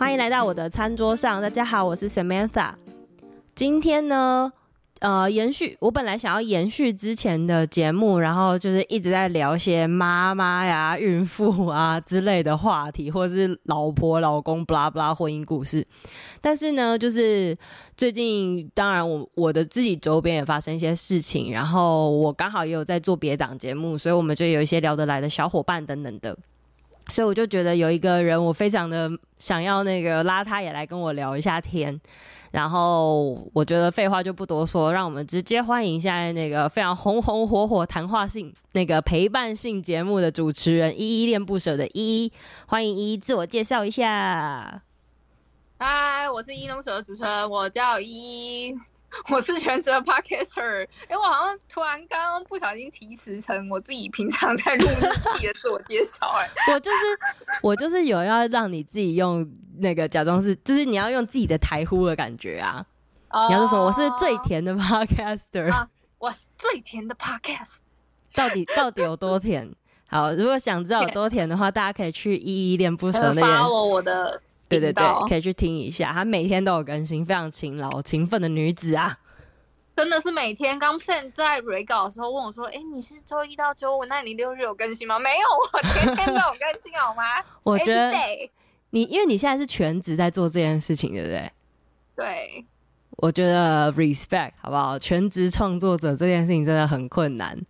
欢迎来到我的餐桌上，大家好，我是 Samantha。今天呢，呃，延续我本来想要延续之前的节目，然后就是一直在聊一些妈妈呀、孕妇啊之类的话题，或者是老婆、老公、布拉布拉婚姻故事。但是呢，就是最近，当然我我的自己周边也发生一些事情，然后我刚好也有在做别档节目，所以我们就有一些聊得来的小伙伴等等的。所以我就觉得有一个人，我非常的想要那个拉他也来跟我聊一下天。然后我觉得废话就不多说，让我们直接欢迎现在那个非常红红火火、谈话性、那个陪伴性节目的主持人依依恋不舍的依依，欢迎依依自我介绍一下。嗨，我是依依恋不舍的主持人，我叫依依。我是全职 podcaster，哎，我好像突然刚刚不小心提词成我自己平常在录日记的自我介绍，哎，我就是我就是有要让你自己用那个假装是，就是你要用自己的台呼的感觉啊，oh, 你要说什么？我是最甜的 podcaster，啊，我最甜的 podcast，到底到底有多甜？好，如果想知道有多甜的话，大家可以去依依恋不舍那边 follow 我的。对对对，可以去听一下，她每天都有更新，非常勤劳、勤奋的女子啊！真的是每天。刚现在 re 稿的时候问我说：“哎，你是周一到周五，那你六日有更新吗？”没有，我天天都有更新，好吗？我觉得你，因为你现在是全职在做这件事情，对不对？对。我觉得 respect 好不好？全职创作者这件事情真的很困难，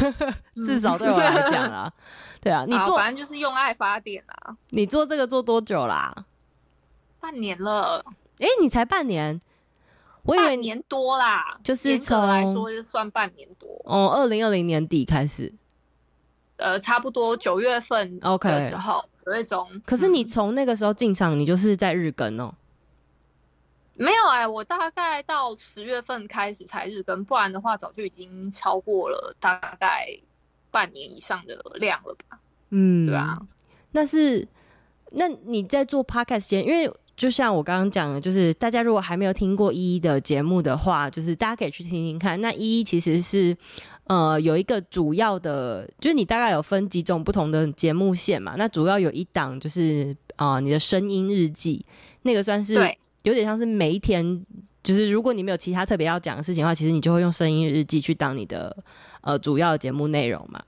至少对我来讲啊。对啊，你 做反正就是用爱发电啊。你做这个做多久啦？半年了，哎、欸，你才半年，我以为年多啦，就是从来说就算半年多。哦，二零二零年底开始，呃，差不多九月份 OK 的时候，九月中。可是你从那个时候进场，你就是在日更哦？没有哎、欸，我大概到十月份开始才日更，不然的话早就已经超过了大概半年以上的量了吧？嗯，对啊。那是，那你在做 podcast 前，因为。就像我刚刚讲的，就是大家如果还没有听过依依的节目的话，就是大家可以去听听看。那依依其实是呃有一个主要的，就是你大概有分几种不同的节目线嘛。那主要有一档就是啊、呃、你的声音日记，那个算是有点像是每一天，就是如果你没有其他特别要讲的事情的话，其实你就会用声音日记去当你的呃主要的节目内容嘛。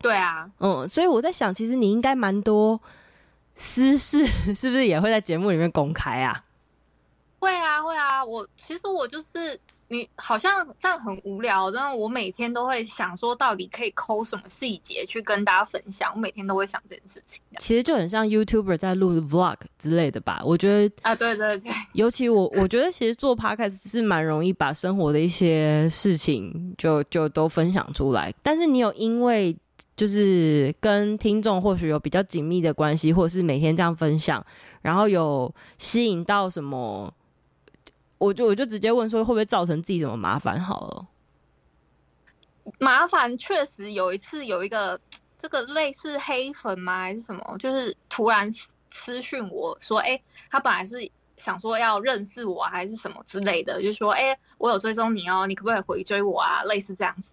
对啊，嗯，所以我在想，其实你应该蛮多。私事 是不是也会在节目里面公开啊？会啊，会啊。我其实我就是你，好像这样很无聊。但是我每天都会想说，到底可以抠什么细节去跟大家分享。我每天都会想这件事情。其实就很像 YouTuber 在录 Vlog 之类的吧？我觉得啊，对对对。尤其我，我 觉得其实做 Podcast 是蛮容易把生活的一些事情就就都分享出来。但是你有因为就是跟听众或许有比较紧密的关系，或者是每天这样分享，然后有吸引到什么，我就我就直接问说会不会造成自己什么麻烦好了。麻烦确实有一次有一个这个类似黑粉吗还是什么，就是突然私讯我说，哎、他本来是想说要认识我还是什么之类的，就说，哎、我有追踪你哦，你可不可以回追我啊？类似这样子。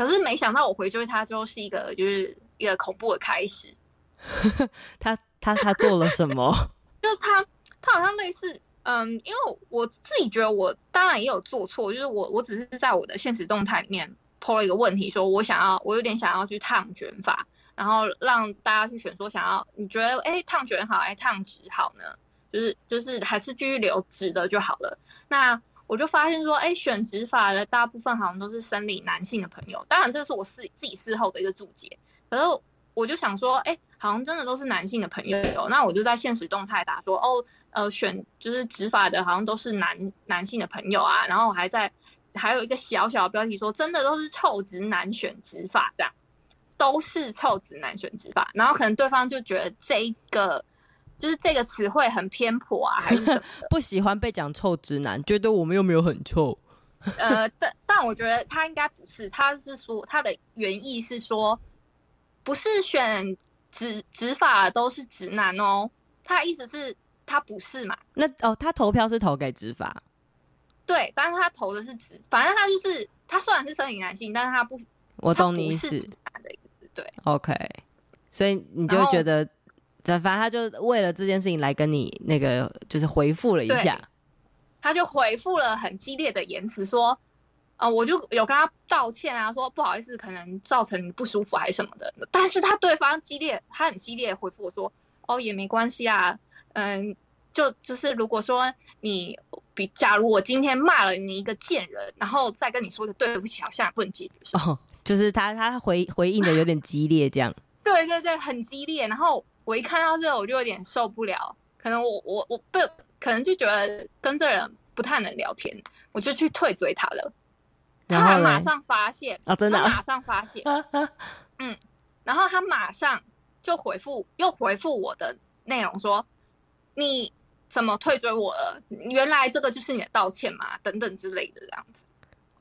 可是没想到我回追他之后是一个就是一个恐怖的开始。他他他做了什么？就他他好像类似嗯，因为我自己觉得我当然也有做错，就是我我只是在我的现实动态里面 po 了一个问题，说我想要我有点想要去烫卷发，然后让大家去选说想要你觉得哎烫卷好哎烫直好呢？就是就是还是继续留直的就好了。那我就发现说，哎，选直发的大部分好像都是生理男性的朋友。当然，这是我事自己事后的一个注解。可是我就想说，哎，好像真的都是男性的朋友。那我就在现实动态打说，哦，呃，选就是执法的，好像都是男男性的朋友啊。然后我还在还有一个小小的标题说，真的都是臭直男选直发，这样都是臭直男选直法。然后可能对方就觉得这一个。就是这个词汇很偏颇啊，还是什么 不喜欢被讲臭直男，觉得我们又没有很臭。呃，但但我觉得他应该不是，他是说他的原意是说，不是选直直发都是直男哦，他的意思是他不是嘛？那哦，他投票是投给执法，对，但是他投的是直，反正他就是他虽然是生理男性，但是他不，我懂你意思，对，OK，所以你就会觉得。对，反正他就为了这件事情来跟你那个就是回复了一下，他就回复了很激烈的言辞，说，呃，我就有跟他道歉啊，说不好意思，可能造成你不舒服还是什么的，但是他对方激烈，他很激烈回复我说，哦，也没关系啊，嗯，就就是如果说你比，假如我今天骂了你一个贱人，然后再跟你说个对不起，好像也不能解决。哦，就是他他回回应的有点激烈，这样。对对对，很激烈，然后。我一看到这个，我就有点受不了。可能我我我不可能就觉得跟这人不太能聊天，我就去退追他了。他还马上发现啊，真的，他马上发现，嗯，然后他马上就回复，又回复我的内容说：“你怎么退追我了？原来这个就是你的道歉嘛，等等之类的这样子。”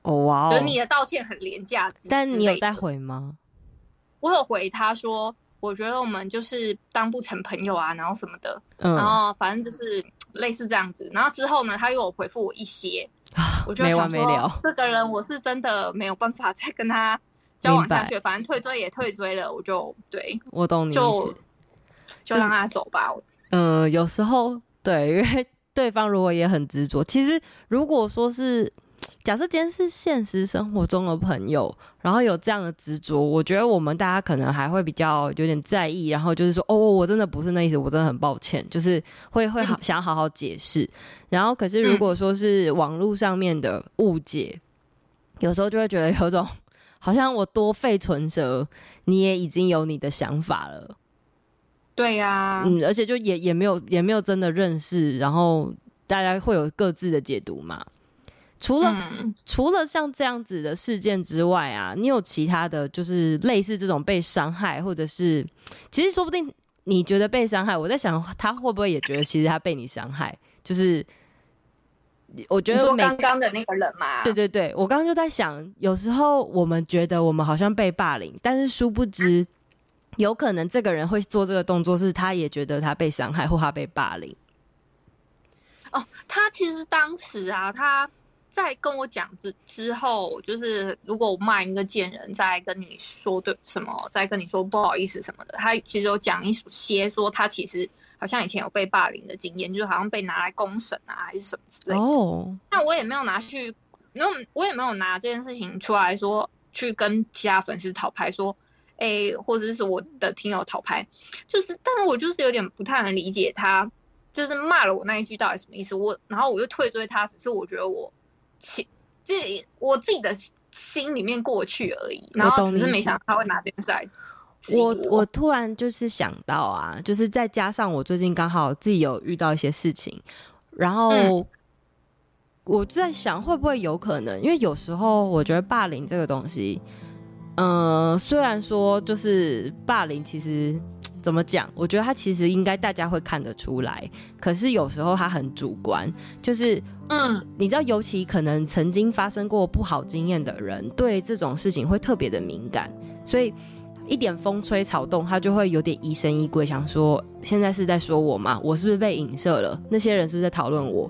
哦哇哦，你的道歉很廉价，但你有在回吗？我有回他说。我觉得我们就是当不成朋友啊，然后什么的，嗯、然后反正就是类似这样子。然后之后呢，他又有回复我一些，我就想说，这个人我是真的没有办法再跟他交往下去。反正退追也退追了，我就对，我懂你就就让他走吧。嗯、呃，有时候对，因为对方如果也很执着，其实如果说是。假设今天是现实生活中的朋友，然后有这样的执着，我觉得我们大家可能还会比较有点在意，然后就是说，哦，我真的不是那意思，我真的很抱歉，就是会会好想好好解释。然后，可是如果说是网络上面的误解，有时候就会觉得有种好像我多费唇舌，你也已经有你的想法了。对呀，嗯，而且就也也没有也没有真的认识，然后大家会有各自的解读嘛。除了、嗯、除了像这样子的事件之外啊，你有其他的就是类似这种被伤害，或者是其实说不定你觉得被伤害，我在想他会不会也觉得其实他被你伤害？就是我觉得说刚刚的那个人嘛，对对对，我刚刚就在想，有时候我们觉得我们好像被霸凌，但是殊不知有可能这个人会做这个动作，是他也觉得他被伤害或他被霸凌。哦，他其实当时啊，他。在跟我讲之之后，就是如果我骂一个贱人，再跟你说对什么，再跟你说不好意思什么的，他其实有讲一些，说他其实好像以前有被霸凌的经验，就是好像被拿来公审啊，还是什么之类的。哦，那我也没有拿去，那我也没有拿这件事情出来说去跟其他粉丝讨牌，说，哎、欸，或者是我的听友讨拍，就是，但是我就是有点不太能理解他，就是骂了我那一句到底什么意思？我然后我又退追他，只是我觉得我。情，这我自己的心里面过去而已，然后只是没想到他会拿这件事来我。我我突然就是想到啊，就是再加上我最近刚好自己有遇到一些事情，然后我在想会不会有可能，因为有时候我觉得霸凌这个东西，嗯、呃，虽然说就是霸凌，其实。怎么讲？我觉得他其实应该大家会看得出来，可是有时候他很主观，就是嗯，你知道，尤其可能曾经发生过不好经验的人，对这种事情会特别的敏感，所以一点风吹草动，他就会有点疑神疑鬼，想说现在是在说我吗？我是不是被影射了？那些人是不是在讨论我？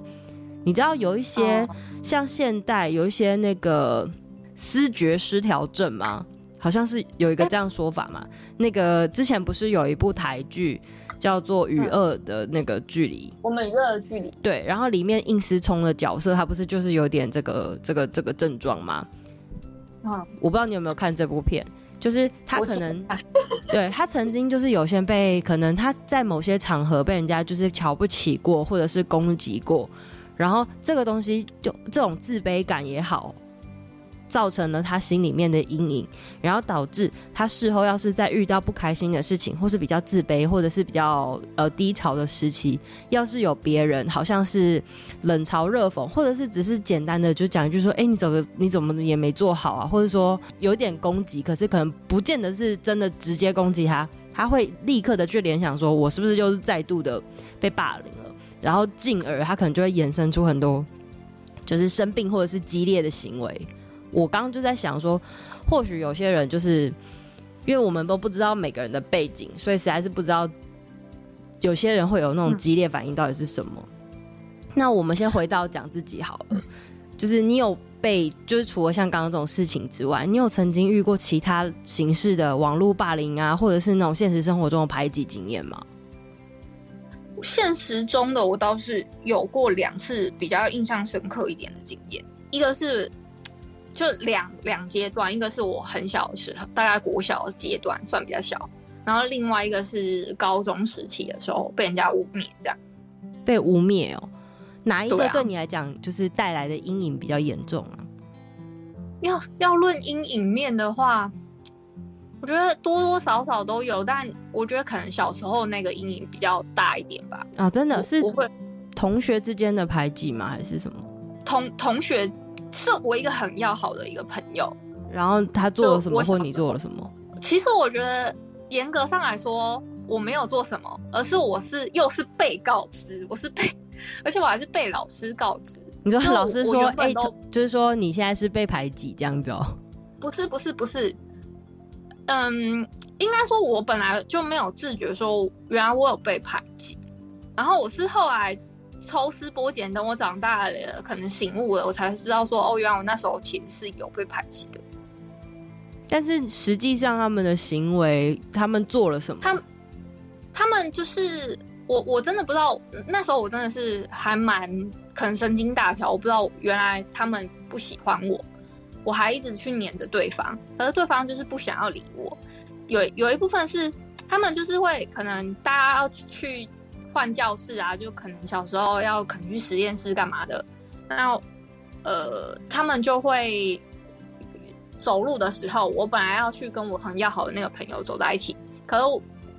你知道有一些像现代有一些那个思觉失调症吗？好像是有一个这样说法嘛？那个之前不是有一部台剧叫做《与恶的那个距离》？我们与恶的距离。对，然后里面应思聪的角色，他不是就是有点这个这个这个症状吗？嗯，我不知道你有没有看这部片，就是他可能 对他曾经就是有些被可能他在某些场合被人家就是瞧不起过，或者是攻击过，然后这个东西就这种自卑感也好。造成了他心里面的阴影，然后导致他事后要是再遇到不开心的事情，或是比较自卑，或者是比较呃低潮的时期，要是有别人好像是冷嘲热讽，或者是只是简单的就讲一句说，哎，你怎么你怎么也没做好啊，或者说有点攻击，可是可能不见得是真的直接攻击他，他会立刻的去联想说，我是不是就是再度的被霸凌了，然后进而他可能就会衍生出很多就是生病或者是激烈的行为。我刚刚就在想说，或许有些人就是因为我们都不知道每个人的背景，所以实在是不知道有些人会有那种激烈反应到底是什么。嗯、那我们先回到讲自己好了，就是你有被，就是除了像刚刚这种事情之外，你有曾经遇过其他形式的网络霸凌啊，或者是那种现实生活中的排挤经验吗？现实中的我倒是有过两次比较印象深刻一点的经验，一个是就两两阶段，一个是我很小的时候，大概国小的阶段算比较小，然后另外一个是高中时期的时候被人家污蔑，这样被污蔑哦，哪一个对你来讲就是带来的阴影比较严重啊？要要论阴影面的话。我觉得多多少少都有，但我觉得可能小时候那个阴影比较大一点吧。啊，真的是同学之间的排挤吗？还是什么？同同学是我一个很要好的一个朋友，然后他做了什么，或你做了什么？其实我觉得严格上来说，我没有做什么，而是我是又是被告知，我是被，而且我还是被老师告知。你说老师说，哎、欸，就是说你现在是被排挤这样子哦？不是，不是，不是。嗯，应该说，我本来就没有自觉说，原来我有被排挤。然后我是后来抽丝剥茧，等我长大了，可能醒悟了，我才知道说，哦，原来我那时候其实是有被排挤的。但是实际上，他们的行为，他们做了什么？他他们就是我，我真的不知道。那时候我真的是还蛮可能神经大条，我不知道原来他们不喜欢我。我还一直去黏着对方，可是对方就是不想要理我。有有一部分是他们就是会可能大家要去换教室啊，就可能小时候要可能去实验室干嘛的，那呃他们就会走路的时候，我本来要去跟我很要好的那个朋友走在一起，可是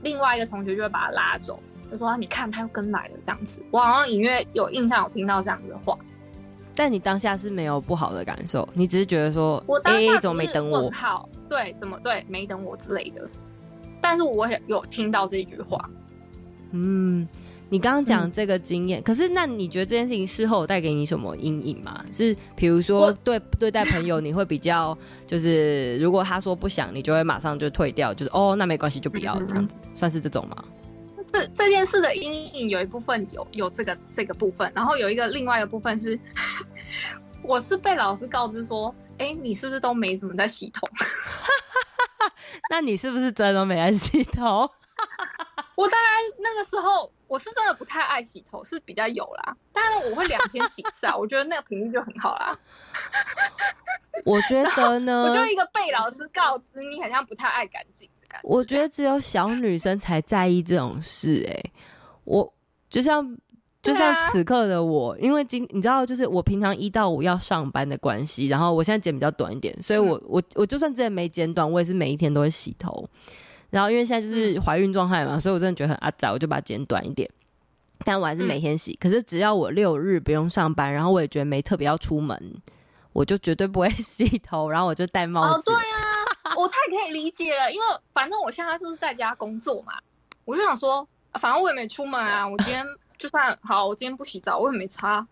另外一个同学就会把他拉走，就说你看他又跟来了这样子。我好像隐约有印象有听到这样子的话。但你当下是没有不好的感受，你只是觉得说，我当下怎么没等我？好，对，怎么对没等我之类的。但是我也有听到这句话。嗯，你刚刚讲这个经验，嗯，可是那你觉得这件事情事后带给你什么阴影吗？是比如说对对待朋友，你会比较就是如果他说不想，你就会马上就退掉，就是哦，那没关系，就不要这样子，嗯，算是这种吗？这这件事的阴影有一部分有有这个这个部分，然后有一个另外一个部分是，我是被老师告知说，哎，你是不是都没怎么在洗头？那你是不是真的没在洗头？我大概那个时候我是真的不太爱洗头，是比较有啦，但是我会两天洗一次啊，我觉得那个频率就很好啦。我觉得呢，我就一个被老师告知你好像不太爱干净的感觉。我觉得只有小女生才在意这种事，欸，哎，我就像就像此刻的我，因为今你知道，就是我平常一到五要上班的关系，然后我现在剪比较短一点，所以我我我就算之前没剪短，我也是每一天都会洗头。然后因为现在就是怀孕状态嘛，所以我真的觉得很阿杂，我就把它剪短一点。但我还是每天洗。可是只要我六日不用上班，然后我也觉得没特别要出门，我就绝对不会洗头，然后我就戴帽子。哦，对啊。我太可以理解了，因为反正我现在就是在家工作嘛，我就想说，反正我也没出门啊，我今天就算好，我今天不洗澡，我也没差。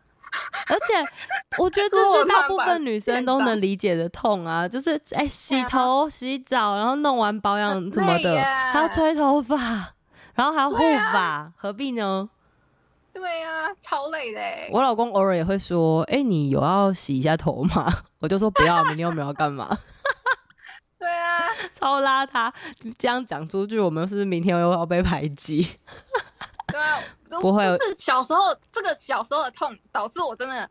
而且我觉得这是大部分女生都能理解的痛啊，就是哎、欸，洗头、洗澡，然后弄完保养什么的，还要吹头发，然后还要护发、啊，何必呢？对呀、啊，超累的。我老公偶尔也会说，哎、欸，你有要洗一下头吗？我就说不要，明天又没有要干嘛。对啊，超邋遢，这样讲出去，我们是不是明天又要被排挤？对啊，不会。就是小时候这个小时候的痛，导致我真的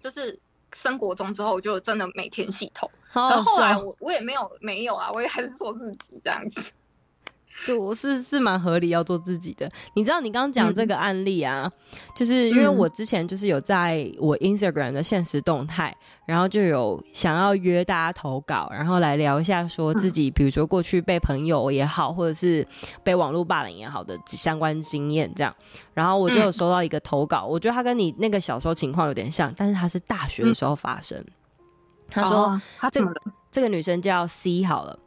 就是生国中之后，我就真的每天洗头。然后后来我我也没有没有啊，我也还是做自己这样子。就是是蛮合理要做自己的，你知道你刚刚讲这个案例啊、嗯，就是因为我之前就是有在我 Instagram 的现实动态，然后就有想要约大家投稿，然后来聊一下说自己，比如说过去被朋友也好，或者是被网络霸凌也好的相关经验这样，然后我就有收到一个投稿，我觉得他跟你那个小时候情况有点像，但是他是大学的时候发生。他说他这个这个女生叫 C 好了。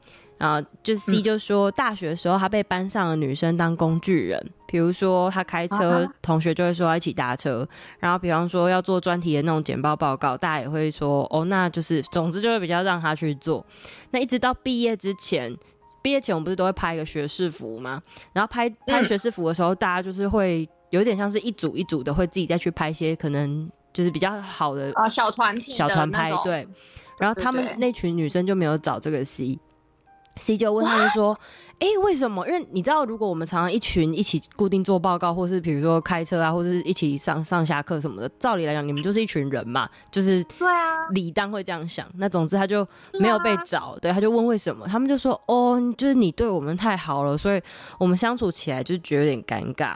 啊，就 C 就说，大学的时候他被班上的女生当工具人，比如说他开车，同学就会说要一起搭车，然后比方说要做专题的那种简报报告，大家也会说哦，那就是，总之就会比较让他去做。那一直到毕业之前，毕业前我们不是都会拍一个学士服吗？然后拍拍学士服的时候，大家就是会有点像是一组一组的，会自己再去拍一些可能就是比较好的啊小团体、小团拍，对。然后他们那群女生就没有找这个 C。C 就问他们说：“哎、欸，为什么？因为你知道，如果我们常常一群一起固定做报告，或是比如说开车啊，或是一起上上下课什么的，照理来讲，你们就是一群人嘛，就是对啊，理当会这样想。那总之他就没有被找，对，他就问为什么，他们就说：哦，就是你对我们太好了，所以我们相处起来就觉得有点尴尬。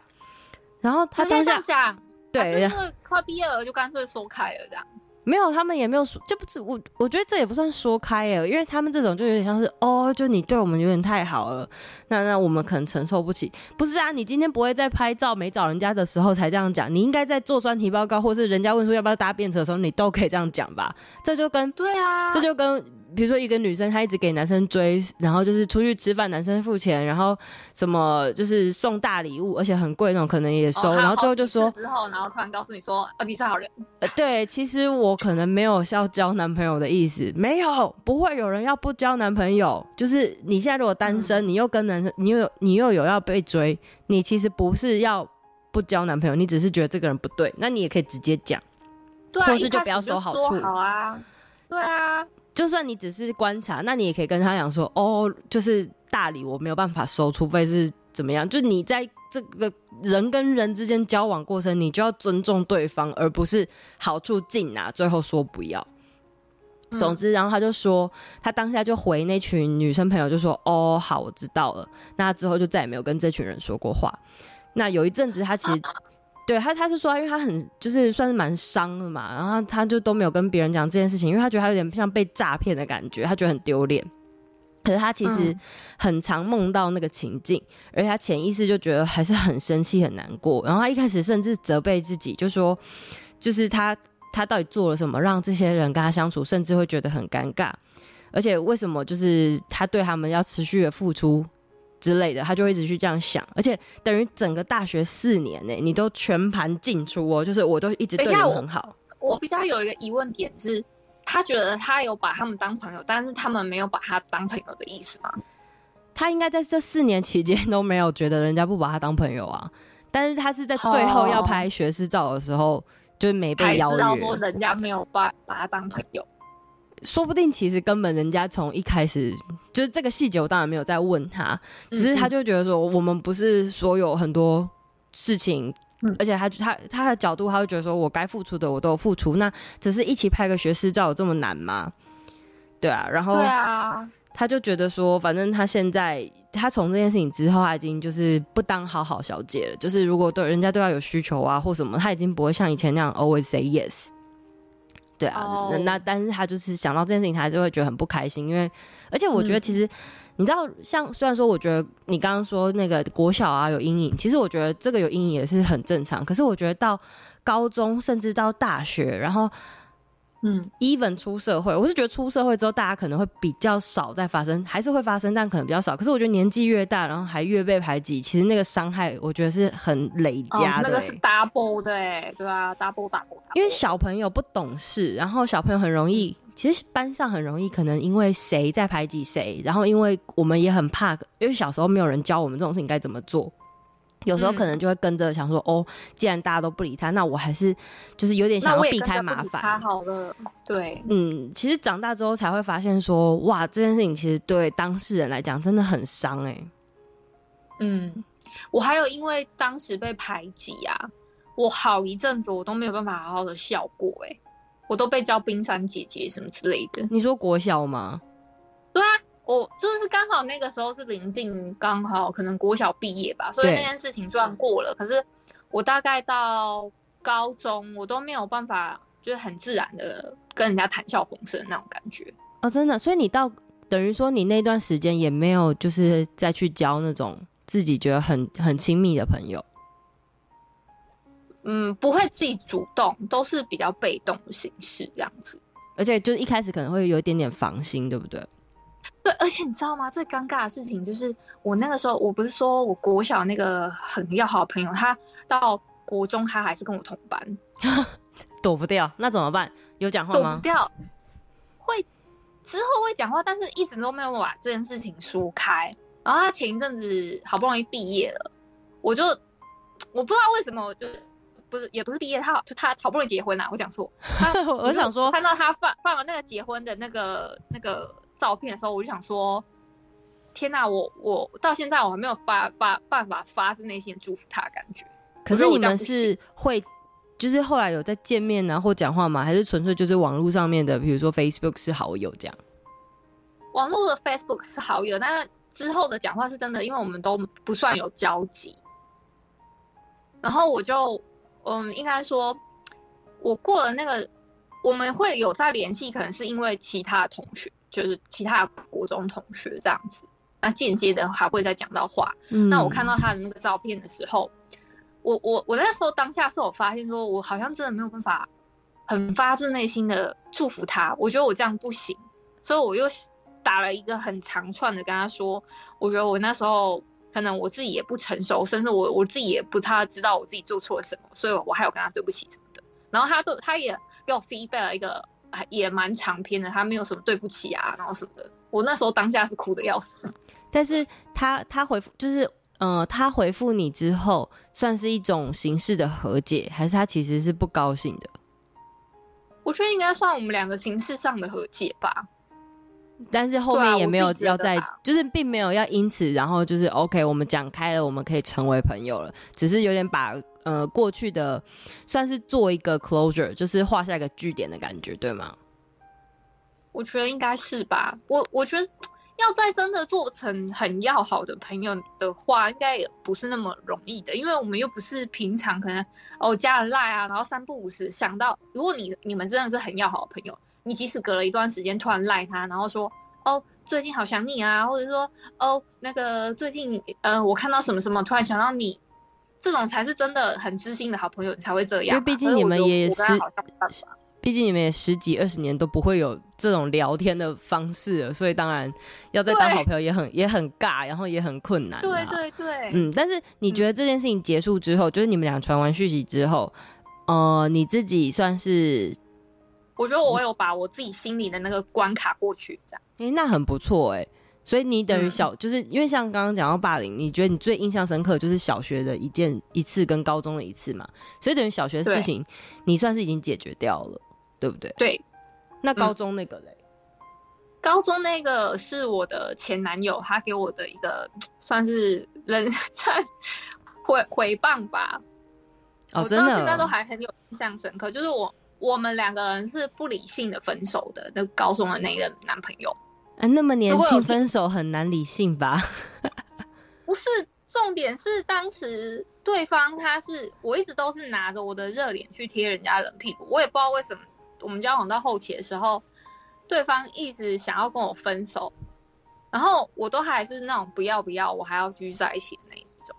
然后他当下讲，对，因为快毕业了，就干脆说开了这样。”没有，他们也没有说，就不止我。我觉得这也不算说开耶，因为他们这种就有点像是哦，就你对我们有点太好了，那那我们可能承受不起。不是啊，你今天不会在拍照没找人家的时候才这样讲，你应该在做专题报告，或是人家问说要不要搭便车的时候，你都可以这样讲吧？这就跟对啊，这就跟。比如说一个女生，她一直给男生追，然后就是出去吃饭，男生付钱，然后什么就是送大礼物，而且很贵那种，可能也收，哦、然后最后就说之后，然后突然告诉你说，啊，你是好人。呃，对，其实我可能没有要交男朋友的意思，没有，不会有人要不交男朋友。就是你现在如果单身，嗯、你又跟男生，你又有你又有要被追，你其实不是要不交男朋友，你只是觉得这个人不对，那你也可以直接讲，对，或是就不要收好处，好啊，对啊。就算你只是观察，那你也可以跟他讲说，哦，就是大礼我没有办法收，除非是怎么样。就你在这个人跟人之间交往过程，你就要尊重对方，而不是好处尽拿，最后说不要。嗯、总之，然后他就说，他当下就回那群女生朋友，就说，哦，好，我知道了。那之后就再也没有跟这群人说过话。那有一阵子，他其实。对他，他是说，因为他很就是算是蛮伤的嘛，然后他就都没有跟别人讲这件事情，因为他觉得他有点像被诈骗的感觉，他觉得很丢脸。可是他其实很常梦到那个情境，嗯、而且他潜意识就觉得还是很生气、很难过。然后他一开始甚至责备自己，就说，就是他他到底做了什么，让这些人跟他相处，甚至会觉得很尴尬。而且为什么就是他对他们要持续的付出？之类的，他就会一直去这样想，而且等于整个大学四年呢，你都全盘进出哦，就是我都一直对你很好。我，我比较有一个疑问点是，他觉得他有把他们当朋友，但是他们没有把他当朋友的意思吗？他应该在这四年期间都没有觉得人家不把他当朋友啊，但是他是在最后要拍学士照的时候，哦、就是没被邀约，知道说人家没有把把他当朋友。说不定其实根本人家从一开始就是这个细节，我当然没有在问他，只是他就觉得说我们不是所有很多事情，嗯、而且他他他的角度，他会觉得说我该付出的我都有付出，那只是一起拍个学士照有这么难吗？对啊，然后他就觉得说，反正他现在他从这件事情之后，他已经就是不当好好小姐了，就是如果对人家对他有需求啊或什么，他已经不会像以前那样 always say yes。对啊，oh. 那，那但是他就是想到这件事情，他还是会觉得很不开心，因为而且我觉得其实、嗯、你知道，像虽然说我觉得你刚刚说那个国小啊有阴影，其实我觉得这个有阴影也是很正常。可是我觉得到高中甚至到大学，然后。嗯，even 出社会，我是觉得出社会之后，大家可能会比较少再发生，还是会发生，但可能比较少。可是我觉得年纪越大，然后还越被排挤，其实那个伤害，我觉得是很累加的、欸哦。那个是 double 的、欸，对啊，double double, double。因为小朋友不懂事，然后小朋友很容易，其实班上很容易，可能因为谁在排挤谁，然后因为我们也很怕，因为小时候没有人教我们这种事情该怎么做。有时候可能就会跟着想说，嗯、哦，既然大家都不理他，那我还是就是有点想要避开麻烦。他好了，对，嗯，其实长大之后才会发现说，哇，这件事情其实对当事人来讲真的很伤哎、欸。嗯，我还有因为当时被排挤啊，我好一阵子我都没有办法好好的笑过哎、欸，我都被叫冰山姐姐什么之类的。你说国小吗？对啊。我就是刚好那个时候是临近刚好可能国小毕业吧，所以那件事情算过了。可是我大概到高中，我都没有办法，就是很自然的跟人家谈笑风生那种感觉。哦，真的，所以你到等于说你那段时间也没有就是再去交那种自己觉得很很亲密的朋友。嗯，不会自己主动，都是比较被动的形式这样子。而且就是一开始可能会有一点点防心，对不对？对，而且你知道吗？最尴尬的事情就是，我那个时候，我不是说我国小那个很要好的朋友，他到国中他还是跟我同班，躲不掉，那怎么办？有讲话吗？躲不掉，会之后会讲话，但是一直都没有把这件事情说开。然后他前一阵子好不容易毕业了，我就我不知道为什么，我就不是也不是毕业，他就他好不容易结婚了，啊，我讲错，我想说看到他放放了那个结婚的那个那个。照片的时候，我就想说，天哪，我我到现在我还没有发发办法发自内心祝福他的感觉。可是你们是会，就是后来有在见面啊或讲话吗？还是纯粹就是网络上面的，比如说 Facebook 是好友这样？网络的 Facebook 是好友，但是之后的讲话是真的，因为我们都不算有交集。然后我就，嗯，应该说，我过了那个，我们会有在联系，可能是因为其他的同学，就是其他国中同学这样子。那间接的还会再讲到话。嗯。那我看到他的那个照片的时候，我我我那时候当下是我发现说，我好像真的没有办法很发自内心的祝福他。我觉得我这样不行，所以我又打了一个很长串的跟他说，我觉得我那时候。可能我自己也不成熟，甚至我我自己也不太知道我自己做错了什么，所以我还有跟他对不起什么的。然后他对他也给我 feedback 了一个也蛮长篇的，他没有什么对不起啊，然后什么的。我那时候当下是哭的要死。但是他他回复就是呃，他回复你之后，算是一种形式的和解，还是他其实是不高兴的？我觉得应该算我们两个形式上的和解吧。但是后面也没有要再，就是并没有要因此，然后就是 OK，我们讲开了，我们可以成为朋友了。只是有点把呃过去的算是做一个 closure，就是画下一个句点的感觉，对吗？我觉得应该是吧。我我觉得要再真的做成很要好的朋友的话，应该也不是那么容易的，因为我们又不是平常可能哦加了赖啊，然后三不五时想到，如果你你们真的是很要好的朋友。你即使隔了一段时间突然赖他，然后说哦，最近好想你啊，或者说哦，那个最近呃我看到什么什么突然想到你，这种才是真的很知心的好朋友才会这样。因为毕竟你们也是，毕竟你们也十几二十年都不会有这种聊天的方式了，所以当然要再当好朋友也很也很尬，然后也很困难。对对对，嗯，但是你觉得这件事情结束之后，嗯、就是你们俩传完讯息之后，呃，你自己算是。我觉得我有把我自己心里的那个关卡过去，这样。哎、欸，那很不错哎、欸。所以你等于小，嗯、就是因为像刚刚讲到霸凌，你觉得你最印象深刻就是小学的一件一次跟高中的一次嘛？所以等于小学的事情，你算是已经解决掉了，对不对？对。那高中那个嘞、嗯？高中那个是我的前男友，他给我的一个 算是人称回回棒吧。哦，真的。我到现在都还很有印象深刻，就是我。我们两个人是不理性的分手的，那高中的那个男朋友，啊，那么年轻分手很难理性吧？不是，重点是当时对方他是，我一直都是拿着我的热脸去贴人家冷屁股，我也不知道为什么，我们交往到后期的时候，对方一直想要跟我分手，然后我都还是那种不要不要，我还要继续在一起的那一种。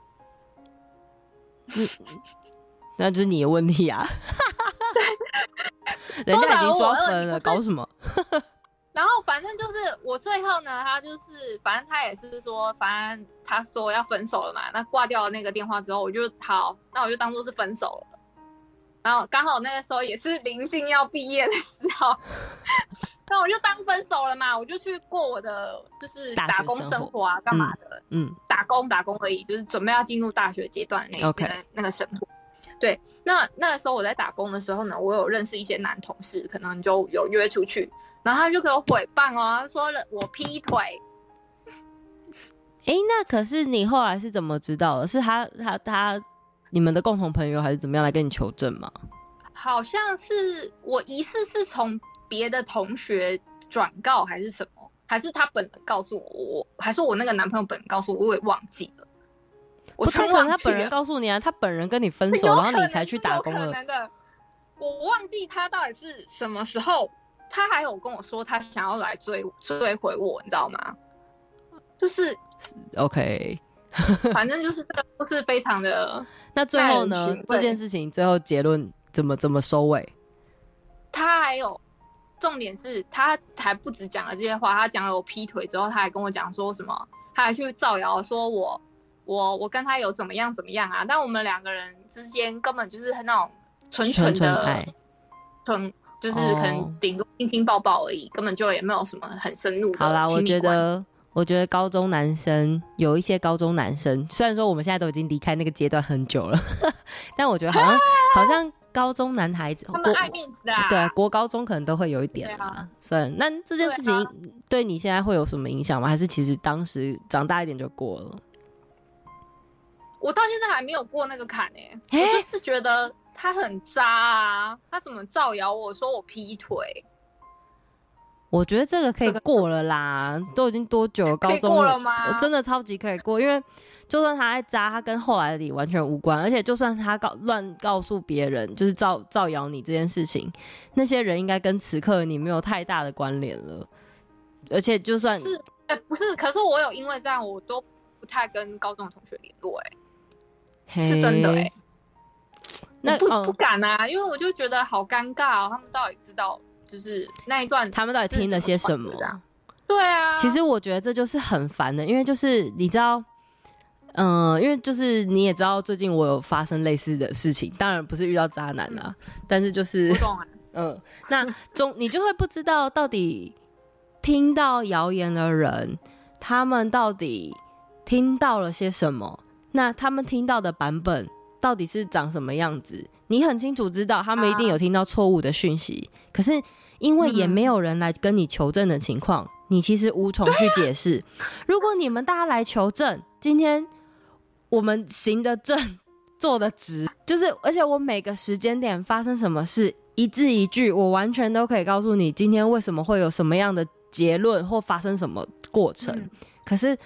嗯，那就是你的问题啊。人家已经说分了，搞什么？然后反正就是我最后呢，他就是反正他也是说，反正他说要分手了嘛。那挂掉了那个电话之后，我就好，那我就当做是分手了。然后刚好那个时候也是临近要毕业的时候，那我就当分手了嘛，我就去过我的就是打工生活啊，干嘛的？嗯，打工打工而已，就是准备要进入大学阶段的那个.那个生活。对，那那个时候我在打工的时候呢，我有认识一些男同事，可能就有约出去，然后他就给我诽谤哦，他说了我劈腿。哎，那可是你后来是怎么知道的？是他他他你们的共同朋友还是怎么样来跟你求证吗？好像是我疑似是从别的同学转告还是什么，还是他本人告诉我，我还是我那个男朋友本人告诉我，我也忘记了。我不太可能，他本人告诉你啊，他本人跟你分手，然后你才去打工的。我忘记他到底是什么时候，他还有跟我说他想要来追追回我，你知道吗？就是 OK，反正就是这个故事非常的。那最后呢？这件事情最后结论怎么怎么收尾？他还有重点是他还不止讲了这些话，他讲了我劈腿之后，他还跟我讲说什么？他还去造谣说我。我我跟他有怎么样怎么样啊？但我们两个人之间根本就是那种纯纯的爱，纯就是可能顶多亲亲抱抱而已，根本就也没有什么很深入的。好啦，我觉得我觉得高中男生有一些高中男生，虽然说我们现在都已经离开那个阶段很久了，但我觉得好像好像。高中男孩子，他们爱面子啊，对，国高中可能都会有一点啊。所以那这件事情对你现在会有什么影响吗？还是其实当时长大一点就过了？我到现在还没有过那个坎呢、欸。我就是觉得他很渣啊，他怎么造谣我说我劈腿？我觉得这个可以过了啦，这个、都已经多久了？高中了，吗？真的超级可以过，因为就算他在渣，他跟后来的你完全无关。而且就算他告乱告诉别人，就是造造谣你这件事情，那些人应该跟此刻的你没有太大的关联了。而且就算是哎、欸，不是，可是我有因为这样，我都不太跟高中的同学联络、欸，哎，是真的、欸，哎，那不、哦、不敢啊，因为我就觉得好尴尬哦，他们到底知道？就是那一段，他们到底听了些什么？对啊，其实我觉得这就是很烦的，因为就是你知道，嗯、呃，因为就是你也知道，最近我有发生类似的事情，当然不是遇到渣男啦、啊嗯，但是就是，啊、嗯，那中你就会不知道到底听到谣言的人，他们到底听到了些什么？那他们听到的版本到底是长什么样子？你很清楚知道，他们一定有听到错误的讯息，啊、可是。因为也没有人来跟你求证的情况，嗯，你其实无从去解释。如果你们大家来求证，今天我们行得正，坐得直，就是而且我每个时间点发生什么事，一字一句，我完全都可以告诉你今天为什么会有什么样的结论或发生什么过程。嗯，可是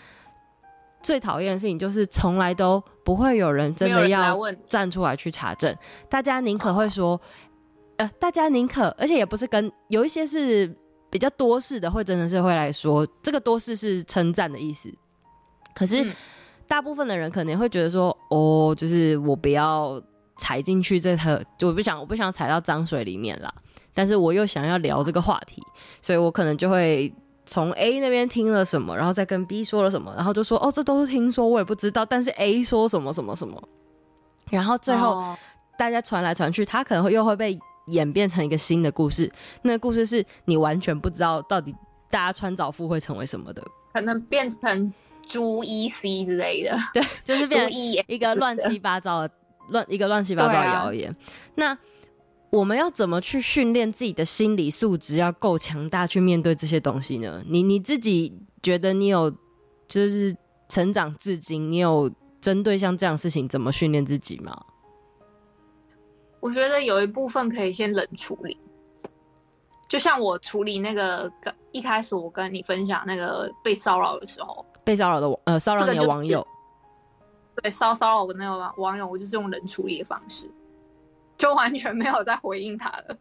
最讨厌的事情就是从来都不会有人真的要站出来去查证，大家宁可会说。呃，大家宁可，而且也不是跟有一些是比较多事的，会真的是会来说这个多事是称赞的意思。可是、嗯、大部分的人可能会觉得说，哦，就是我不要踩进去这个，就我不想我不想踩到脏水里面啦。但是我又想要聊这个话题，所以我可能就会从 A 那边听了什么，然后再跟 B 说了什么，然后就说，哦，这都是听说，我也不知道。但是 A 说什么什么什么，然后最后大家传来传去，他可能会又会被。演变成一个新的故事，那个故事是你完全不知道到底大家穿早服会成为什么的，可能变成朱一 C 之类的，对，就是变成一个乱七八糟的乱一个乱七八糟的谣言。那我们要怎么去训练自己的心理素质，要够强大去面对这些东西呢？你你自己觉得你有就是成长至今，你有针对像这样的事情怎么训练自己吗？我觉得有一部分可以先冷处理，就像我处理那个一开始我跟你分享那个被骚扰的时候，被骚扰的呃骚扰你的网友，对骚骚扰我那个网网友，我就是用冷处理的方式，就完全没有再回应他了。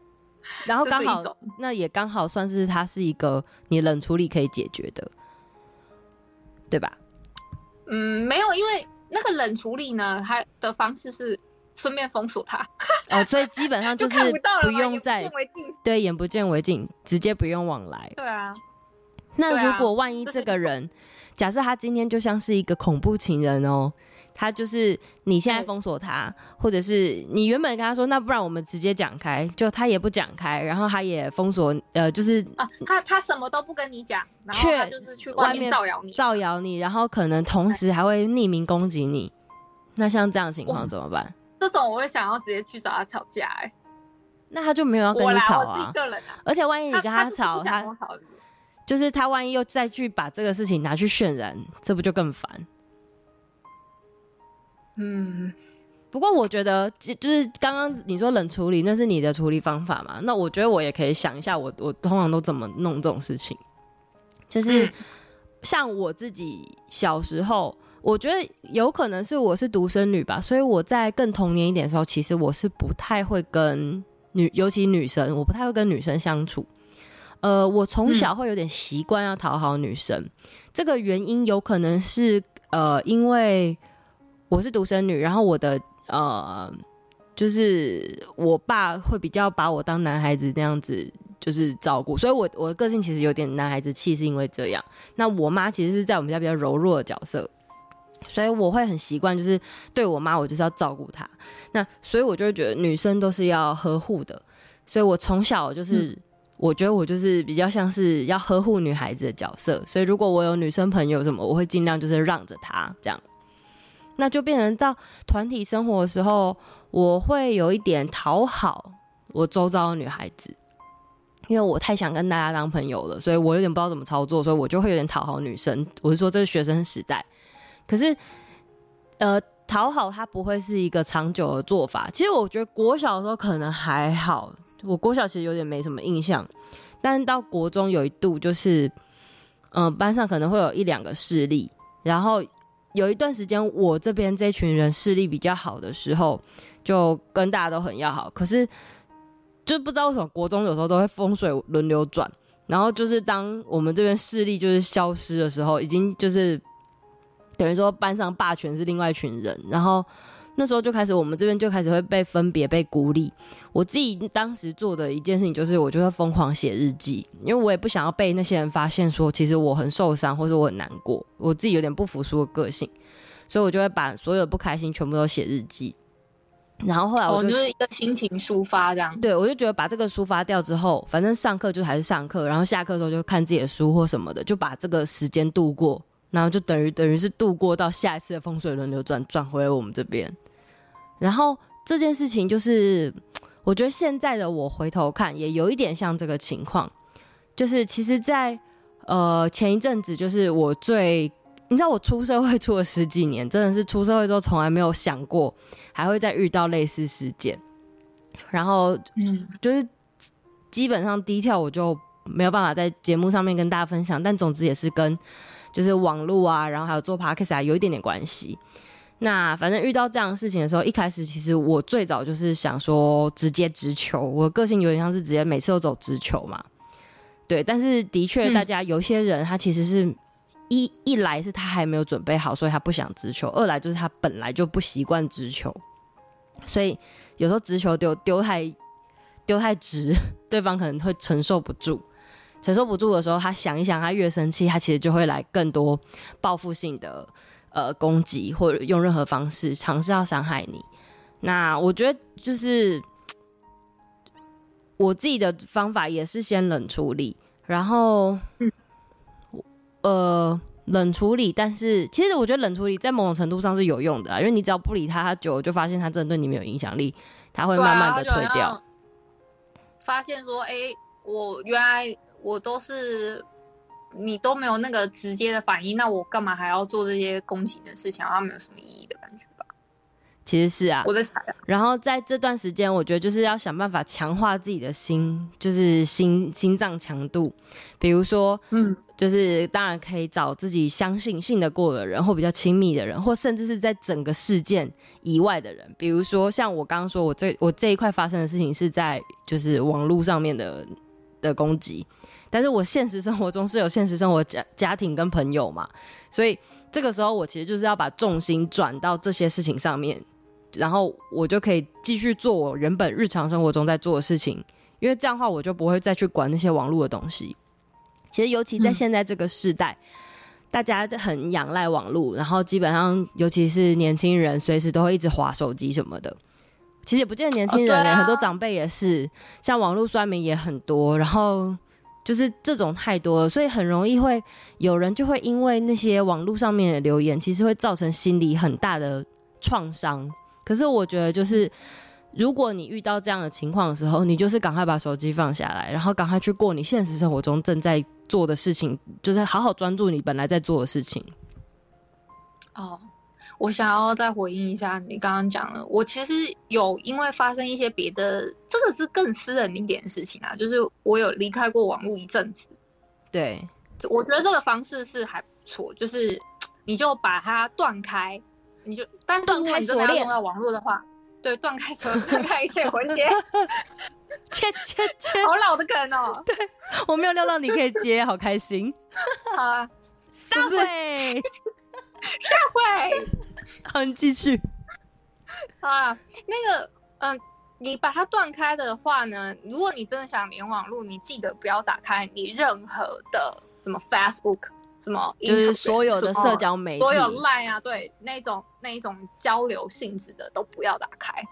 然后刚好那也刚好算是他是一个你冷处理可以解决的，对吧？嗯，没有，因为那个冷处理呢，他的方式是。顺便封锁他哦，所以基本上 就是不用再对眼不见为净，直接不用往来。对啊，那如果万一这个人，假设他今天就像是一个恐怖情人哦，他就是你现在封锁他，或者是你原本跟他说，那不然我们直接讲开，就他也不讲开，然后他也封锁，呃，就是啊，他他什么都不跟你讲，然后他就是去外面造谣你，造谣你，然后可能同时还会匿名攻击你，那像这样的情况怎么办？这种我会想要直接去找他吵架，哎，那他就没有要跟你吵啊。啊而且万一你跟他吵，他就是他万一又再去把这个事情拿去渲染，这不就更烦？嗯，不过我觉得，就是刚刚你说冷处理，那是你的处理方法嘛？那我觉得我也可以想一下我，我我通常都怎么弄这种事情，就是、嗯、像我自己小时候。我觉得有可能是我是独生女吧，所以我在更童年一点的时候，其实我是不太会跟女，尤其女生，我不太会跟女生相处。呃，我从小会有点习惯要讨好女生，嗯，这个原因有可能是呃，因为我是独生女，然后我的呃，就是我爸会比较把我当男孩子那样子就是照顾，所以我我的个性其实有点男孩子气，是因为这样。那我妈其实是在我们家比较柔弱的角色。所以我会很习惯，就是对我妈，我就是要照顾她。那所以我就会觉得女生都是要呵护的。所以我从小就是、嗯，我觉得我就是比较像是要呵护女孩子的角色。所以如果我有女生朋友什么，我会尽量就是让着她这样。那就变成到团体生活的时候，我会有一点讨好我周遭的女孩子，因为我太想跟大家当朋友了，所以我有点不知道怎么操作，所以我就会有点讨好女生。我是说，这是学生时代，可是，呃，讨好它不会是一个长久的做法。其实我觉得国小的时候可能还好，我国小其实有点没什么印象，但是到国中有一度就是，嗯、班上可能会有一两个势力，然后。有一段时间，我这边这群人势力比较好的时候，就跟大家都很要好。可是，就不知道为什么国中有时候都会风水轮流转，然后就是当我们这边势力就是消失的时候，已经就是等于说班上霸权是另外一群人，然后。那时候就开始，我们这边就开始会被分别被孤立。我自己当时做的一件事情就是，我就会疯狂写日记，因为我也不想要被那些人发现说，其实我很受伤，或者我很难过，我自己有点不服输的个性，所以我就会把所有的不开心全部都写日记。然后后来我就，哦，就是一个心情抒发这样。对，我就觉得把这个抒发掉之后，反正上课就还是上课，然后下课的时候就看自己的书或什么的，就把这个时间度过。然后就等于等于是度过到下一次的风水轮流转，转回来我们这边。然后这件事情就是，我觉得现在的我回头看，也有一点像这个情况，就是其实在，在呃前一阵子，就是我最，你知道我出社会出了十几年，真的是出社会之后从来没有想过还会再遇到类似事件。然后，嗯，就是基本上低跳我就没有办法在节目上面跟大家分享，但总之也是跟。就是网络啊，然后还有做 podcast 啊，有一点点关系。那反正遇到这样的事情的时候，一开始其实我最早就是想说直接直球，我个性有点像是直接每次都走直球嘛。对，但是的确，大家有些人他其实是一一来是他还没有准备好，所以他不想直球；二来就是他本来就不习惯直球，所以有时候直球丢丢太丢太直，对方可能会承受不住。承受不住的时候，他想一想，他越生气，他其实就会来更多报复性的呃攻击，或者用任何方式尝试要伤害你。那我觉得就是我自己的方法也是先冷处理，然后呃冷处理，但是其实我觉得冷处理在某种程度上是有用的，因为你只要不理他，他久了就发现他真的对你没有影响力，他会慢慢的退掉。发现说，哎、欸，我原来。我都是你都没有那个直接的反应，那我干嘛还要做这些攻击的事情？好像没有什么意义的感觉吧？其实是啊，我在猜啊。然后在这段时间，我觉得就是要想办法强化自己的心，就是心心脏强度。比如说，嗯，就是当然可以找自己相信、信得过的人，或比较亲密的人，或甚至是在整个事件以外的人。比如说，像我刚刚说，我这我这一块发生的事情是在就是网络上面的的攻击。但是我现实生活中是有现实生活家家庭跟朋友嘛，所以这个时候我其实就是要把重心转到这些事情上面，然后我就可以继续做我原本日常生活中在做的事情，因为这样的话我就不会再去管那些网络的东西。其实尤其在现在这个时代，嗯、大家很仰赖网络，然后基本上尤其是年轻人随时都会一直划手机什么的。其实也不见得年轻人、欸，哦啊、很多长辈也是，像网络酸民也很多，然后。就是这种太多了，所以很容易会有人就会因为那些网络上面的留言，其实会造成心理很大的创伤。可是我觉得，就是如果你遇到这样的情况的时候，你就是赶快把手机放下来，然后赶快去过你现实生活中正在做的事情，就是好好专注你本来在做的事情。哦。我想要再回应一下你刚刚讲的，我其实有因为发生一些别的，这个是更私人一点的事情啊，就是我有离开过网络一阵子。对，我觉得这个方式是还不错，就是你就把它断开，你就但是如果你真的要用到网络的话，对，断开所断开一切环节，切切切，好老的梗哦。对，我没有料到你可以接，好开心。好啊，撒会，撒会。好，你继续啊。那个，嗯、呃，你把它断开的话呢，如果你真的想连网络，你记得不要打开你任何的什么 Facebook，什么就是所有的社交媒体，所有 Line 啊，对，那种那一种交流性质的都不要打开。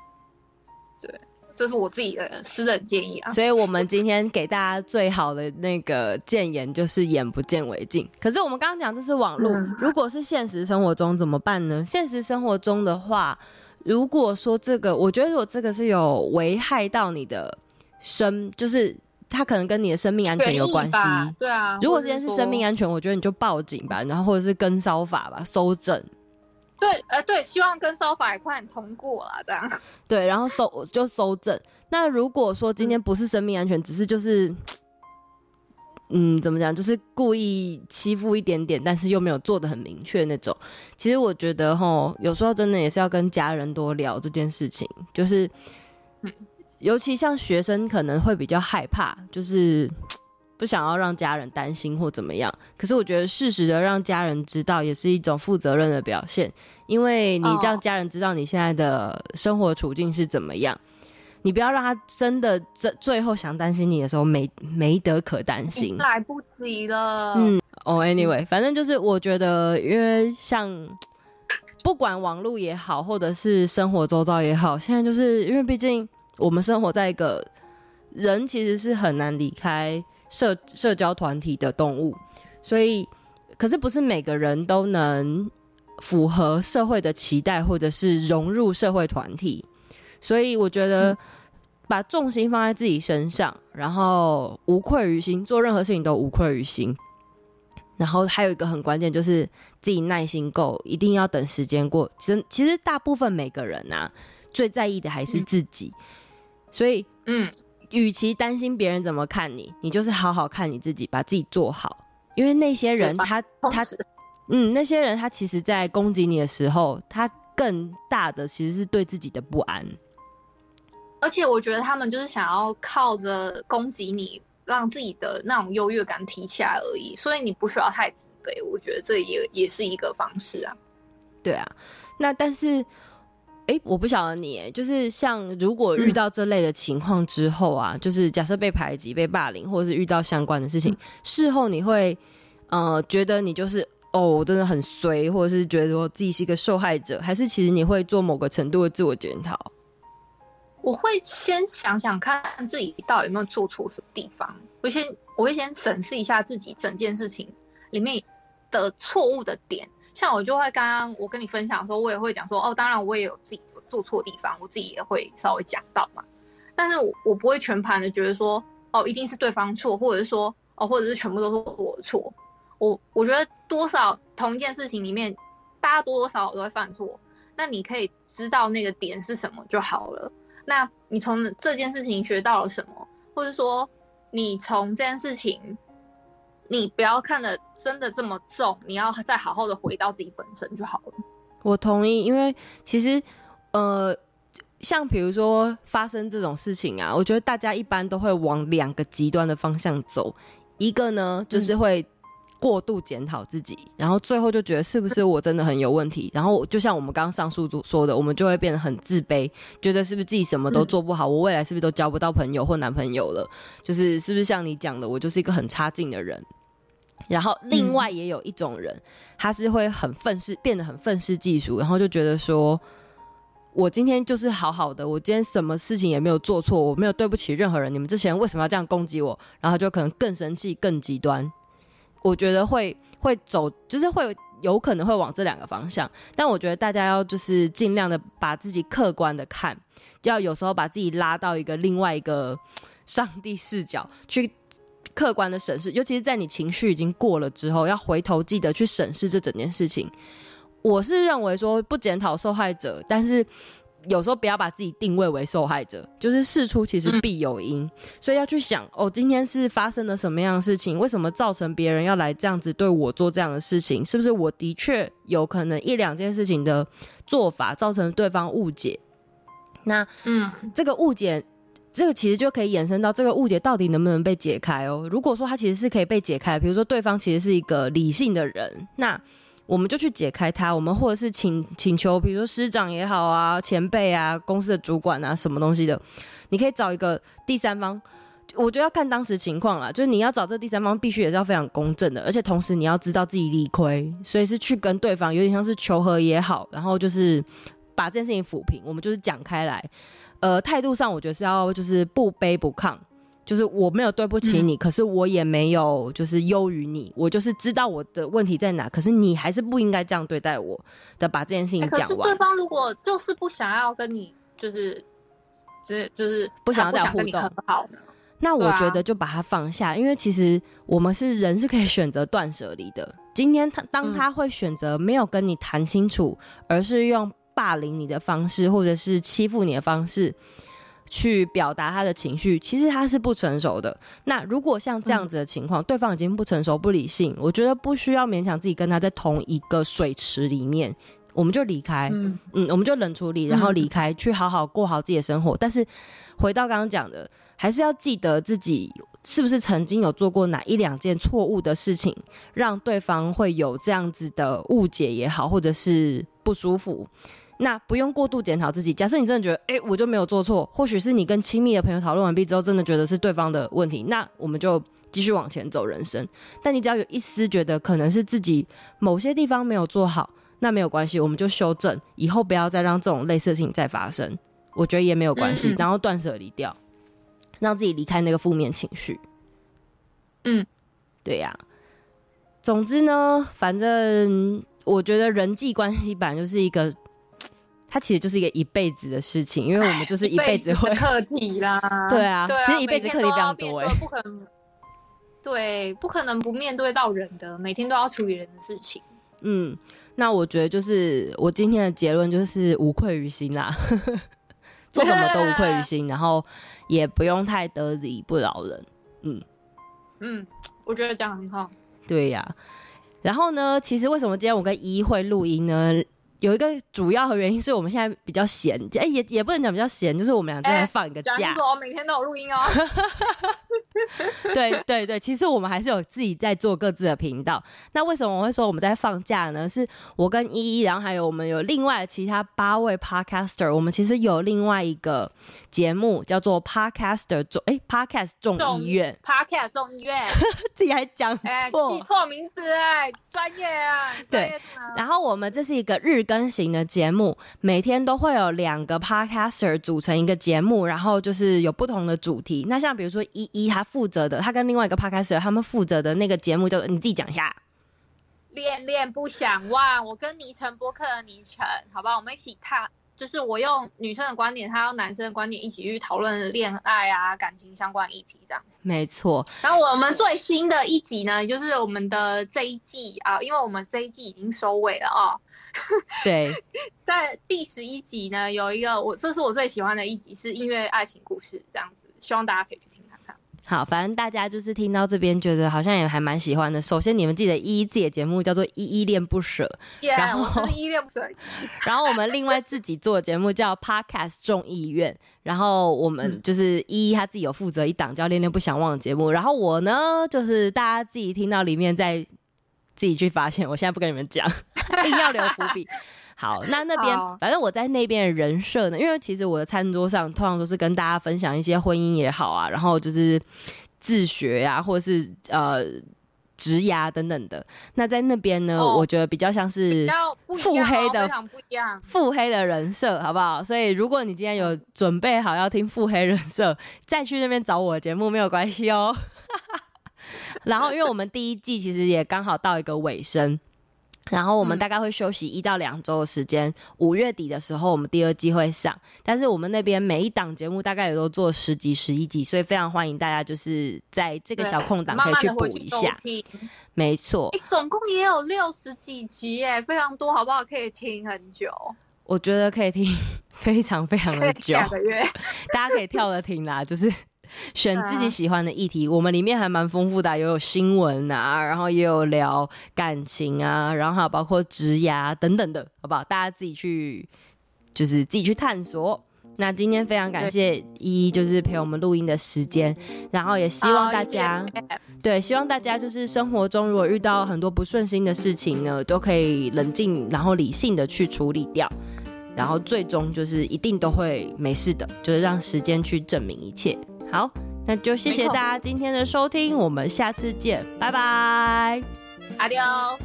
对，这是我自己的私人建议啊。所以我们今天给大家最好的那个建言就是眼不见为净。可是我们刚刚讲这是网络，嗯、如果是现实生活中怎么办呢？现实生活中的话，如果说这个，我觉得如果这个是有危害到你的生，就是它可能跟你的生命安全有关系。对啊，如果这件是生命安全，我觉得你就报警吧，然后或者是跟骚法吧，搜证。对，呃，对，希望跟骚法也快点通过了，这样。对，然后搜就搜证。那如果说今天不是生命安全，嗯、只是就是，嗯，怎么讲，就是故意欺负一点点，但是又没有做的很明确那种。其实我觉得吼，有时候真的也是要跟家人多聊这件事情，就是，嗯、尤其像学生可能会比较害怕，就是。不想要让家人担心或怎么样，可是我觉得适时的让家人知道也是一种负责任的表现，因为你让家人知道你现在的生活处境是怎么样，你不要让他真的最最后想担心你的时候没没得可担心，来不及了。嗯，哦，oh，anyway，反正就是我觉得，因为像不管网络也好，或者是生活周遭也好，现在就是因为毕竟我们生活在一个人其实是很难离开。社社交团体的动物，所以可是不是每个人都能符合社会的期待，或者是融入社会团体。所以我觉得把重心放在自己身上，然后无愧于心，做任何事情都无愧于心。然后还有一个很关键，就是自己耐心够，一定要等时间过。其实其实大部分每个人啊，最在意的还是自己。嗯、所以嗯。与其担心别人怎么看你，你就是好好看你自己，把自己做好。因为那些人他，他他，嗯，那些人他其实，在攻击你的时候，他更大的其实是对自己的不安。而且我觉得他们就是想要靠着攻击你，让自己的那种优越感提起来而已。所以你不需要太自卑，我觉得这也也是一个方式啊。对啊，那但是。哎、欸，我不晓得你，就是像如果遇到这类的情况之后啊，嗯、就是假设被排挤、被霸凌，或者是遇到相关的事情，嗯、事后你会呃觉得你就是哦，我真的很衰，或者是觉得说自己是一个受害者，还是其实你会做某个程度的自我检讨？我会先想想看自己到底有没有做错什么地方，我先我会先审视一下自己整件事情里面的错误的点。像我就会刚刚我跟你分享的时候，我也会讲说，哦，当然我也有自己做错地方，我自己也会稍微讲到嘛。但是我我不会全盘的觉得说，哦，一定是对方错，或者是说，哦，或者是全部都是我的错。我我觉得多少同一件事情里面，大家多多少少都会犯错，那你可以知道那个点是什么就好了。那你从这件事情学到了什么，或者说你从这件事情，你不要看的。真的这么重？你要再好好的回到自己本身就好了。我同意，因为其实，呃，像比如说发生这种事情啊，我觉得大家一般都会往两个极端的方向走。一个呢，就是会过度检讨自己，嗯、然后最后就觉得是不是我真的很有问题？然后就像我们刚刚上述组说的，我们就会变得很自卑，觉得是不是自己什么都做不好？嗯、我未来是不是都交不到朋友或男朋友了？就是是不是像你讲的，我就是一个很差劲的人？然后另外也有一种人，嗯、他是会很愤世，变得很愤世嫉俗，然后就觉得说，我今天就是好好的，我今天什么事情也没有做错，我没有对不起任何人，你们这些人为什么要这样攻击我？然后就可能更生气、更极端。我觉得会会走，就是会有可能会往这两个方向。但我觉得大家要就是尽量的把自己客观的看，要有时候把自己拉到一个另外一个上帝视角去。客观的审视，尤其是在你情绪已经过了之后，要回头记得去审视这整件事情。我是认为说不检讨受害者，但是有时候不要把自己定位为受害者，就是事出其实必有因，嗯、所以要去想哦，今天是发生了什么样的事情？为什么造成别人要来这样子对我做这样的事情？是不是我的确有可能一两件事情的做法造成对方误解？那嗯，这个误解。这个其实就可以延伸到这个误解到底能不能被解开哦。如果说它其实是可以被解开，比如说对方其实是一个理性的人，那我们就去解开它。我们或者是请请求，比如说师长也好啊、前辈啊、公司的主管啊、什么东西的，你可以找一个第三方。我觉得要看当时情况啦，就是你要找这第三方，必须也是要非常公正的，而且同时你要知道自己理亏，所以是去跟对方有点像是求和也好，然后就是把这件事情抚平，我们就是讲开来。呃，态度上我觉得是要就是不卑不亢。就是我没有对不起你，嗯、可是我也没有就是优于你，我就是知道我的问题在哪，可是你还是不应该这样对待我的，把这件事情讲完。欸、可是对方如果就是不想要跟你，就是，就是就是不想要再互动，好那我觉得就把它放下，啊、因为其实我们是人，是可以选择断舍离的。今天他当他会选择没有跟你谈清楚，嗯、而是用霸凌你的方式，或者是欺负你的方式。去表达他的情绪，其实他是不成熟的。那如果像这样子的情况，嗯、对方已经不成熟、不理性，我觉得不需要勉强自己跟他在同一个水池里面，我们就离开。嗯嗯，我们就冷处理，然后离开，嗯、去好好过好自己的生活。但是回到刚刚讲的，还是要记得自己是不是曾经有做过哪一两件错误的事情，让对方会有这样子的误解也好，或者是不舒服。那不用过度检讨自己。假设你真的觉得，哎、欸，我就没有做错，或许是你跟亲密的朋友讨论完毕之后，真的觉得是对方的问题，那我们就继续往前走人生。但你只要有一丝觉得可能是自己某些地方没有做好，那没有关系，我们就修正，以后不要再让这种类似的事情再发生。我觉得也没有关系，嗯嗯，然后断舍离掉，让自己离开那个负面情绪。嗯，对呀、啊。总之呢，反正我觉得人际关系本来就是一个。它其实就是一个一辈子的事情，因为我们就是一辈子会课题啦。对啊，对啊，其实一辈子课题非常多哎，不可能。对，不可能不面对到人的，每天都要处理人的事情。嗯，那我觉得就是我今天的结论就是无愧于心啦，做什么都无愧于心，然后也不用太得理不饶人。嗯嗯，我觉得这样很好。对呀、啊，然后呢，其实为什么今天我跟一会录音呢？有一个主要的原因是我们现在比较闲，哎、欸，也也不能讲比较闲，就是我们俩正在放一个假。每天都有录音哦。对对对，其实我们还是有自己在做各自的频道。那为什么我会说我们在放假呢？是我跟依依，然后还有我们有另外其他八位 podcaster，我们其实有另外一个节目叫做 podcaster 众哎 podcast 众议院，podcast 众议院，自己还讲错，欸、记错名字哎，专业啊，对。然后我们这是一个日更新的节目，每天都会有两个 podcaster 组成一个节目，然后就是有不同的主题。那像比如说依依他负责的，他跟另外一个 podcaster 他们负责的那个节目，就你自己讲一下。恋恋不想忘，我跟倪晨播客的倪晨，好吧，我们一起踏。就是我用女生的观点，他用男生的观点，一起去讨论恋爱啊、感情相关议题这样子。没错。然后我们最新的一集呢，就是我们的这一季啊，因为我们这一季已经收尾了哦。对。在第十一集呢，有一个我，这是我最喜欢的一集，是音乐爱情故事这样子，希望大家可以。好，反正大家就是听到这边，觉得好像也还蛮喜欢的。首先，你们记得依依自己的节目叫做《依依恋不舍》，yeah, 然后依依恋不舍。然后我们另外自己做的节目叫 Podcast 众议院，然后我们就是依依他自己有负责一档叫《恋恋不想忘》的节目，然后我呢就是大家自己听到里面再自己去发现，我现在不跟你们讲，硬要留伏笔。好，那那边反正我在那边的人设呢，因为其实我的餐桌上通常都是跟大家分享一些婚姻也好啊，然后就是自学呀、啊，或者是呃职涯等等的。那在那边呢，哦、我觉得比较像是腹黑的，腹黑的人设，好不好？所以如果你今天有准备好要听腹黑人设，再去那边找我的节目没有关系哦。然后，因为我们第一季其实也刚好到一个尾声。然后我们大概会休息一到两周的时间，五、嗯、月底的时候我们第二季会上。但是我们那边每一档节目大概也都做十集、十一集，所以非常欢迎大家就是在这个小空档可以去补一下。没错，你总共也有六十几集耶，非常多，好不好？可以听很久。我觉得可以听 非常非常的久，两个月，大家可以跳着听啦，就是。选自己喜欢的议题，啊、我们里面还蛮丰富的，也有新闻啊，然后也有聊感情啊，然后还有包括职涯等等的，好不好？大家自己去，就是自己去探索。那今天非常感谢依依，就是陪我们录音的时间，然后也希望大家，对，希望大家就是生活中如果遇到很多不顺心的事情呢，都可以冷静，然后理性的去处理掉，然后最终就是一定都会没事的，就是让时间去证明一切。好，那就谢谢大家今天的收听，我们下次见，拜拜，阿迪奥。